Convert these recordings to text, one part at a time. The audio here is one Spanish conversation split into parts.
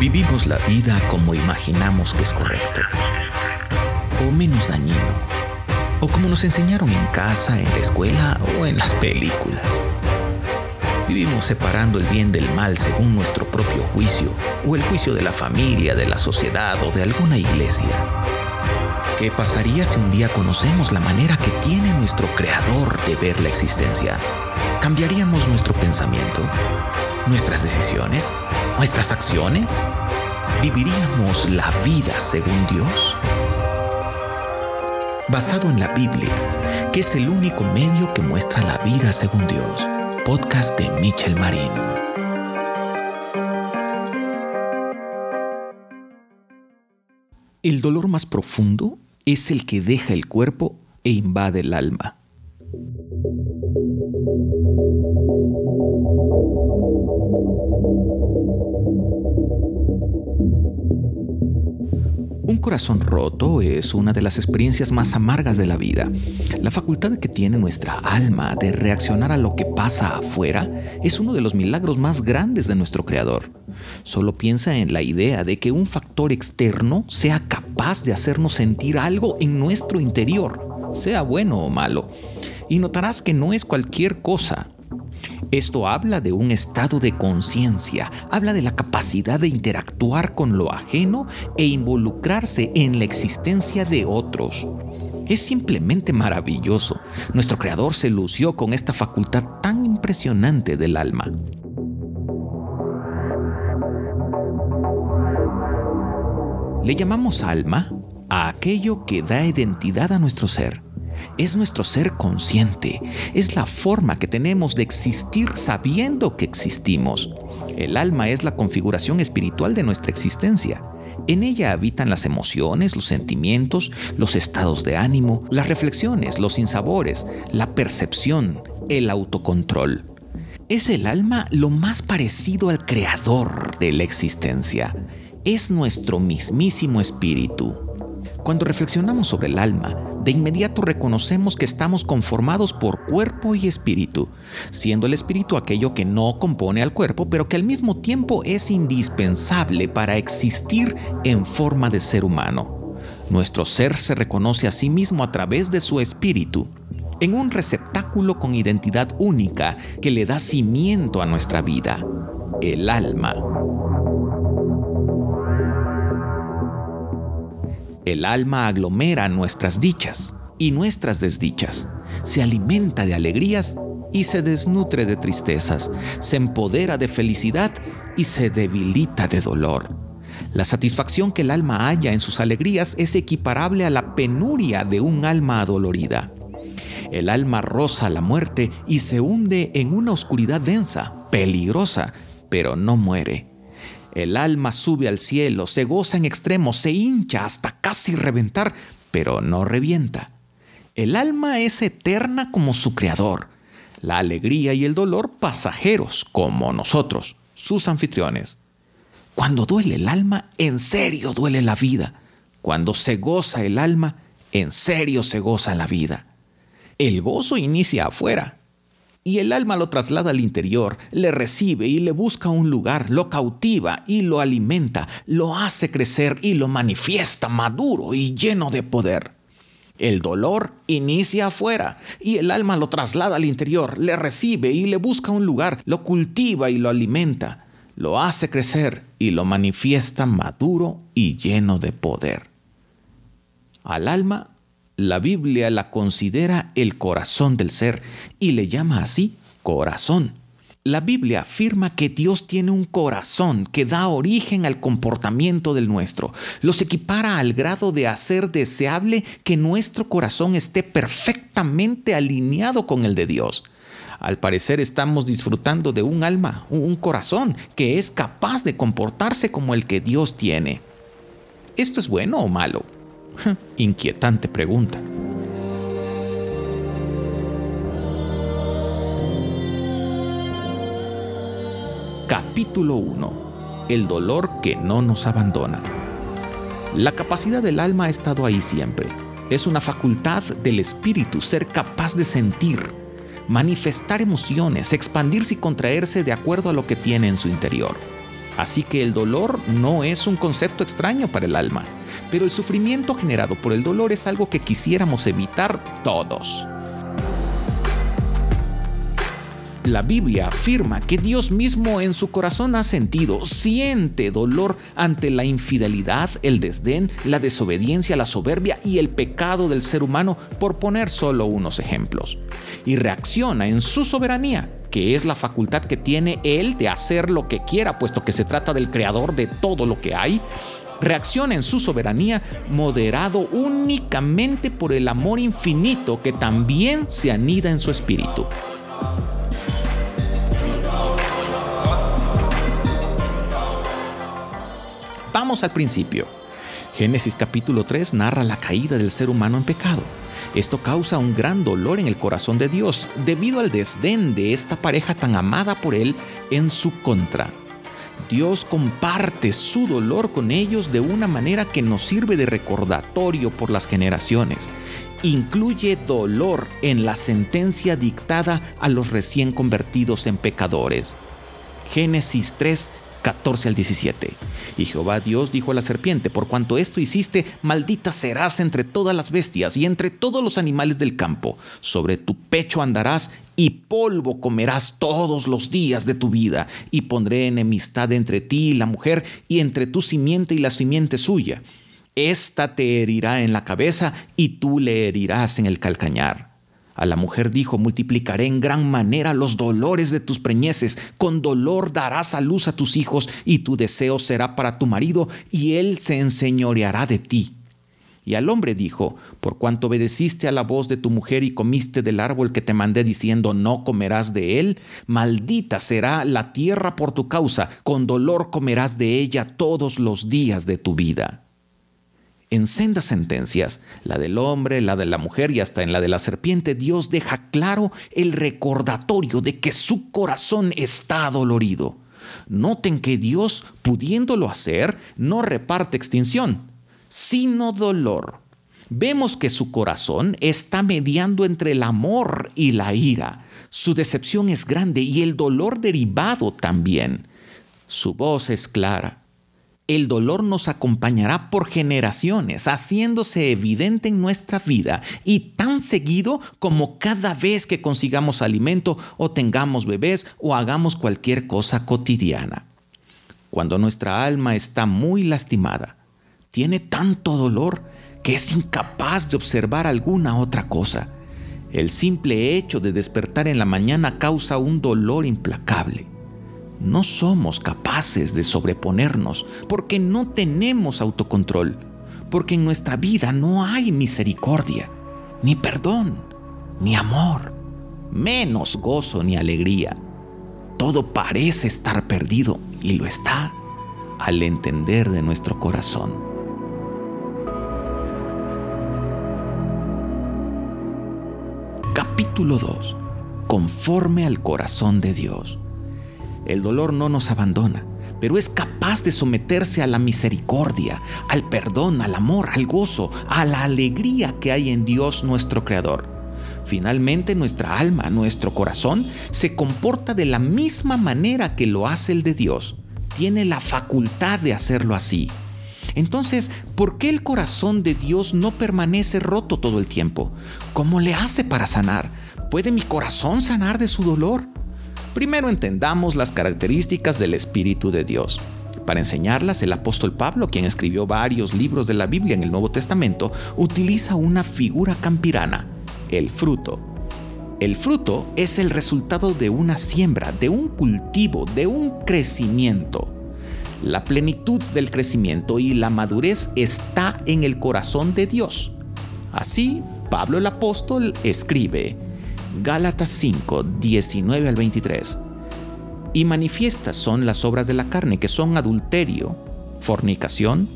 Vivimos la vida como imaginamos que es correcto, o menos dañino, o como nos enseñaron en casa, en la escuela o en las películas. Vivimos separando el bien del mal según nuestro propio juicio, o el juicio de la familia, de la sociedad o de alguna iglesia. ¿Qué pasaría si un día conocemos la manera que tiene nuestro Creador de ver la existencia? ¿Cambiaríamos nuestro pensamiento? ¿Nuestras decisiones? ¿Nuestras acciones? ¿Viviríamos la vida según Dios? Basado en la Biblia, que es el único medio que muestra la vida según Dios. Podcast de Michel Marín. El dolor más profundo es el que deja el cuerpo e invade el alma. Corazón roto es una de las experiencias más amargas de la vida. La facultad que tiene nuestra alma de reaccionar a lo que pasa afuera es uno de los milagros más grandes de nuestro Creador. Solo piensa en la idea de que un factor externo sea capaz de hacernos sentir algo en nuestro interior, sea bueno o malo. Y notarás que no es cualquier cosa, esto habla de un estado de conciencia, habla de la capacidad de interactuar con lo ajeno e involucrarse en la existencia de otros. Es simplemente maravilloso. Nuestro creador se lució con esta facultad tan impresionante del alma. Le llamamos alma a aquello que da identidad a nuestro ser es nuestro ser consciente, es la forma que tenemos de existir sabiendo que existimos. El alma es la configuración espiritual de nuestra existencia. En ella habitan las emociones, los sentimientos, los estados de ánimo, las reflexiones, los sinsabores, la percepción, el autocontrol. Es el alma lo más parecido al creador de la existencia. Es nuestro mismísimo espíritu. Cuando reflexionamos sobre el alma, de inmediato reconocemos que estamos conformados por cuerpo y espíritu, siendo el espíritu aquello que no compone al cuerpo, pero que al mismo tiempo es indispensable para existir en forma de ser humano. Nuestro ser se reconoce a sí mismo a través de su espíritu, en un receptáculo con identidad única que le da cimiento a nuestra vida, el alma. El alma aglomera nuestras dichas y nuestras desdichas, se alimenta de alegrías y se desnutre de tristezas, se empodera de felicidad y se debilita de dolor. La satisfacción que el alma halla en sus alegrías es equiparable a la penuria de un alma adolorida. El alma roza la muerte y se hunde en una oscuridad densa, peligrosa, pero no muere. El alma sube al cielo, se goza en extremo, se hincha hasta casi reventar, pero no revienta. El alma es eterna como su creador. La alegría y el dolor pasajeros como nosotros, sus anfitriones. Cuando duele el alma, en serio duele la vida. Cuando se goza el alma, en serio se goza la vida. El gozo inicia afuera, y el alma lo traslada al interior, le recibe y le busca un lugar, lo cautiva y lo alimenta, lo hace crecer y lo manifiesta maduro y lleno de poder. El dolor inicia afuera y el alma lo traslada al interior, le recibe y le busca un lugar, lo cultiva y lo alimenta, lo hace crecer y lo manifiesta maduro y lleno de poder. Al alma la Biblia la considera el corazón del ser y le llama así corazón. La Biblia afirma que Dios tiene un corazón que da origen al comportamiento del nuestro. Los equipara al grado de hacer deseable que nuestro corazón esté perfectamente alineado con el de Dios. Al parecer estamos disfrutando de un alma, un corazón que es capaz de comportarse como el que Dios tiene. ¿Esto es bueno o malo? Inquietante pregunta. Capítulo 1. El dolor que no nos abandona. La capacidad del alma ha estado ahí siempre. Es una facultad del espíritu ser capaz de sentir, manifestar emociones, expandirse y contraerse de acuerdo a lo que tiene en su interior. Así que el dolor no es un concepto extraño para el alma, pero el sufrimiento generado por el dolor es algo que quisiéramos evitar todos. La Biblia afirma que Dios mismo en su corazón ha sentido, siente dolor ante la infidelidad, el desdén, la desobediencia, la soberbia y el pecado del ser humano, por poner solo unos ejemplos. Y reacciona en su soberanía, que es la facultad que tiene Él de hacer lo que quiera, puesto que se trata del creador de todo lo que hay, reacciona en su soberanía moderado únicamente por el amor infinito que también se anida en su espíritu. Vamos al principio. Génesis capítulo 3 narra la caída del ser humano en pecado. Esto causa un gran dolor en el corazón de Dios debido al desdén de esta pareja tan amada por Él en su contra. Dios comparte su dolor con ellos de una manera que nos sirve de recordatorio por las generaciones. Incluye dolor en la sentencia dictada a los recién convertidos en pecadores. Génesis 3 14 al 17. Y Jehová Dios dijo a la serpiente, por cuanto esto hiciste, maldita serás entre todas las bestias y entre todos los animales del campo. Sobre tu pecho andarás y polvo comerás todos los días de tu vida, y pondré enemistad entre ti y la mujer, y entre tu simiente y la simiente suya. Esta te herirá en la cabeza, y tú le herirás en el calcañar. A la mujer dijo, multiplicaré en gran manera los dolores de tus preñeces, con dolor darás a luz a tus hijos, y tu deseo será para tu marido, y él se enseñoreará de ti. Y al hombre dijo, por cuanto obedeciste a la voz de tu mujer y comiste del árbol que te mandé diciendo, no comerás de él, maldita será la tierra por tu causa, con dolor comerás de ella todos los días de tu vida en sendas sentencias, la del hombre, la de la mujer y hasta en la de la serpiente, Dios deja claro el recordatorio de que su corazón está dolorido. Noten que Dios, pudiéndolo hacer, no reparte extinción, sino dolor. Vemos que su corazón está mediando entre el amor y la ira. Su decepción es grande y el dolor derivado también. Su voz es clara el dolor nos acompañará por generaciones, haciéndose evidente en nuestra vida y tan seguido como cada vez que consigamos alimento o tengamos bebés o hagamos cualquier cosa cotidiana. Cuando nuestra alma está muy lastimada, tiene tanto dolor que es incapaz de observar alguna otra cosa. El simple hecho de despertar en la mañana causa un dolor implacable no somos capaces de sobreponernos porque no tenemos autocontrol, porque en nuestra vida no hay misericordia, ni perdón, ni amor, menos gozo ni alegría. Todo parece estar perdido y lo está al entender de nuestro corazón. Capítulo 2. Conforme al corazón de Dios. El dolor no nos abandona, pero es capaz de someterse a la misericordia, al perdón, al amor, al gozo, a la alegría que hay en Dios nuestro Creador. Finalmente nuestra alma, nuestro corazón, se comporta de la misma manera que lo hace el de Dios. Tiene la facultad de hacerlo así. Entonces, ¿por qué el corazón de Dios no permanece roto todo el tiempo? ¿Cómo le hace para sanar? ¿Puede mi corazón sanar de su dolor? Primero entendamos las características del Espíritu de Dios. Para enseñarlas, el apóstol Pablo, quien escribió varios libros de la Biblia en el Nuevo Testamento, utiliza una figura campirana, el fruto. El fruto es el resultado de una siembra, de un cultivo, de un crecimiento. La plenitud del crecimiento y la madurez está en el corazón de Dios. Así, Pablo el apóstol escribe, Gálatas 5, 19 al 23. Y manifiestas son las obras de la carne, que son adulterio, fornicación,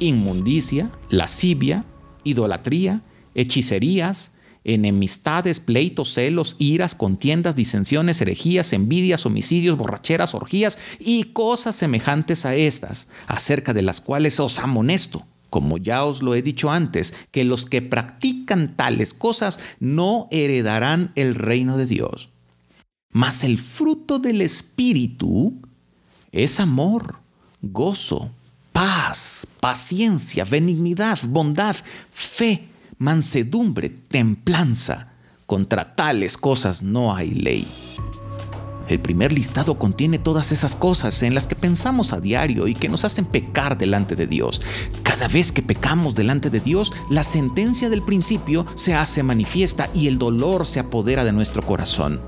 inmundicia, lascivia, idolatría, hechicerías, enemistades, pleitos, celos, iras, contiendas, disensiones, herejías, envidias, homicidios, borracheras, orgías y cosas semejantes a estas, acerca de las cuales os amonesto como ya os lo he dicho antes, que los que practican tales cosas no heredarán el reino de Dios. Mas el fruto del Espíritu es amor, gozo, paz, paciencia, benignidad, bondad, fe, mansedumbre, templanza. Contra tales cosas no hay ley. El primer listado contiene todas esas cosas en las que pensamos a diario y que nos hacen pecar delante de Dios. Cada vez que pecamos delante de Dios, la sentencia del principio se hace manifiesta y el dolor se apodera de nuestro corazón.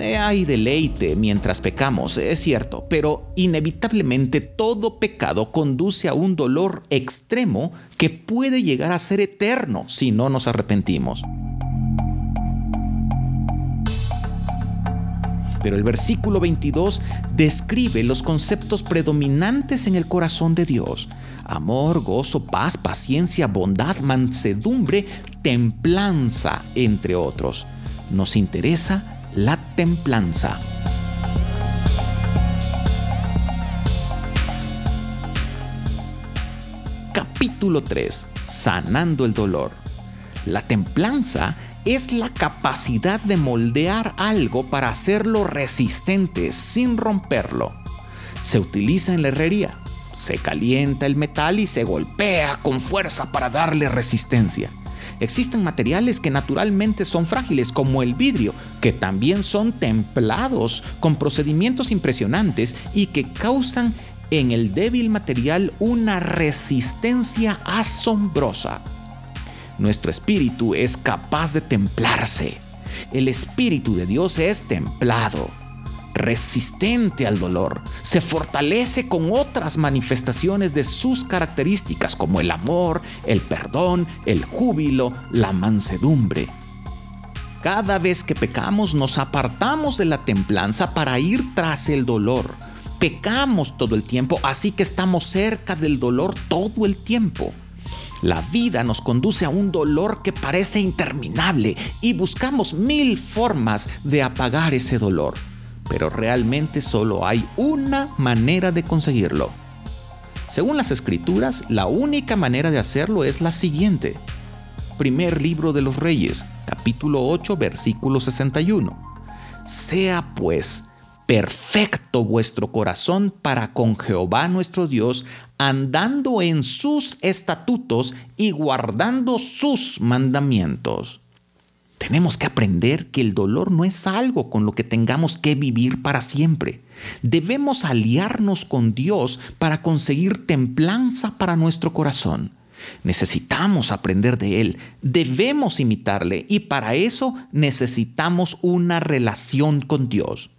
Eh, hay deleite mientras pecamos, es cierto, pero inevitablemente todo pecado conduce a un dolor extremo que puede llegar a ser eterno si no nos arrepentimos. Pero el versículo 22 describe los conceptos predominantes en el corazón de Dios. Amor, gozo, paz, paciencia, bondad, mansedumbre, templanza, entre otros. Nos interesa la templanza. Capítulo 3. Sanando el dolor. La templanza es la capacidad de moldear algo para hacerlo resistente sin romperlo. Se utiliza en la herrería. Se calienta el metal y se golpea con fuerza para darle resistencia. Existen materiales que naturalmente son frágiles, como el vidrio, que también son templados con procedimientos impresionantes y que causan en el débil material una resistencia asombrosa. Nuestro espíritu es capaz de templarse. El espíritu de Dios es templado, resistente al dolor, se fortalece con otras manifestaciones de sus características como el amor, el perdón, el júbilo, la mansedumbre. Cada vez que pecamos nos apartamos de la templanza para ir tras el dolor. Pecamos todo el tiempo, así que estamos cerca del dolor todo el tiempo. La vida nos conduce a un dolor que parece interminable y buscamos mil formas de apagar ese dolor. Pero realmente solo hay una manera de conseguirlo. Según las escrituras, la única manera de hacerlo es la siguiente. Primer libro de los Reyes, capítulo 8, versículo 61. Sea pues perfecto vuestro corazón para con Jehová nuestro Dios, andando en sus estatutos y guardando sus mandamientos. Tenemos que aprender que el dolor no es algo con lo que tengamos que vivir para siempre. Debemos aliarnos con Dios para conseguir templanza para nuestro corazón. Necesitamos aprender de Él, debemos imitarle y para eso necesitamos una relación con Dios.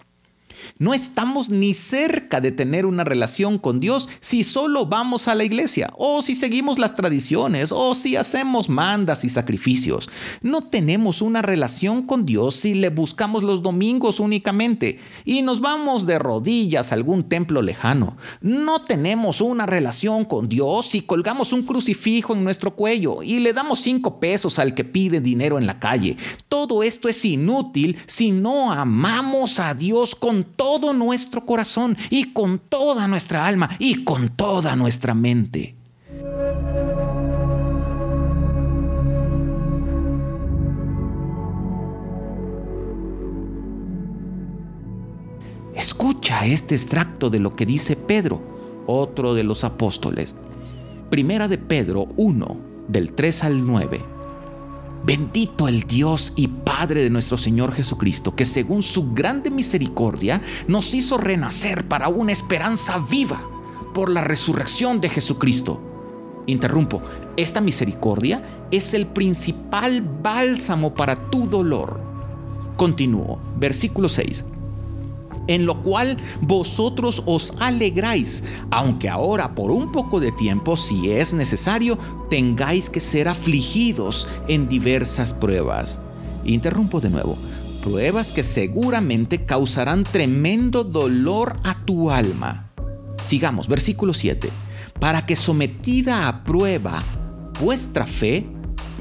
No estamos ni cerca de tener una relación con Dios si solo vamos a la iglesia, o si seguimos las tradiciones, o si hacemos mandas y sacrificios. No tenemos una relación con Dios si le buscamos los domingos únicamente y nos vamos de rodillas a algún templo lejano. No tenemos una relación con Dios si colgamos un crucifijo en nuestro cuello y le damos cinco pesos al que pide dinero en la calle. Todo esto es inútil si no amamos a Dios todo nuestro corazón y con toda nuestra alma y con toda nuestra mente. Escucha este extracto de lo que dice Pedro, otro de los apóstoles. Primera de Pedro 1, del 3 al 9. Bendito el Dios y Padre de nuestro Señor Jesucristo, que según su grande misericordia nos hizo renacer para una esperanza viva por la resurrección de Jesucristo. Interrumpo, esta misericordia es el principal bálsamo para tu dolor. Continúo, versículo 6 en lo cual vosotros os alegráis, aunque ahora por un poco de tiempo, si es necesario, tengáis que ser afligidos en diversas pruebas. Interrumpo de nuevo. Pruebas que seguramente causarán tremendo dolor a tu alma. Sigamos, versículo 7. Para que sometida a prueba vuestra fe,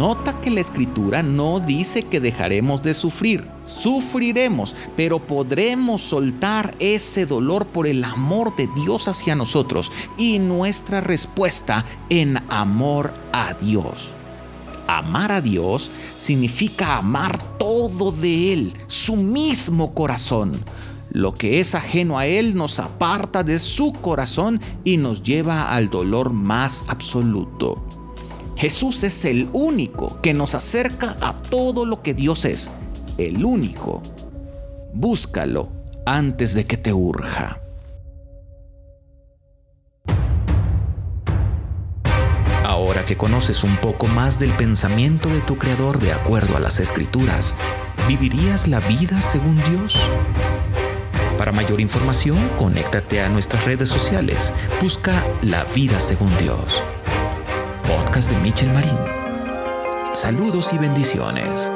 Nota que la escritura no dice que dejaremos de sufrir. Sufriremos, pero podremos soltar ese dolor por el amor de Dios hacia nosotros y nuestra respuesta en amor a Dios. Amar a Dios significa amar todo de Él, su mismo corazón. Lo que es ajeno a Él nos aparta de su corazón y nos lleva al dolor más absoluto. Jesús es el único que nos acerca a todo lo que Dios es. El único. Búscalo antes de que te urja. Ahora que conoces un poco más del pensamiento de tu Creador de acuerdo a las Escrituras, ¿vivirías la vida según Dios? Para mayor información, conéctate a nuestras redes sociales. Busca La Vida según Dios podcast de Michel Marín. Saludos y bendiciones.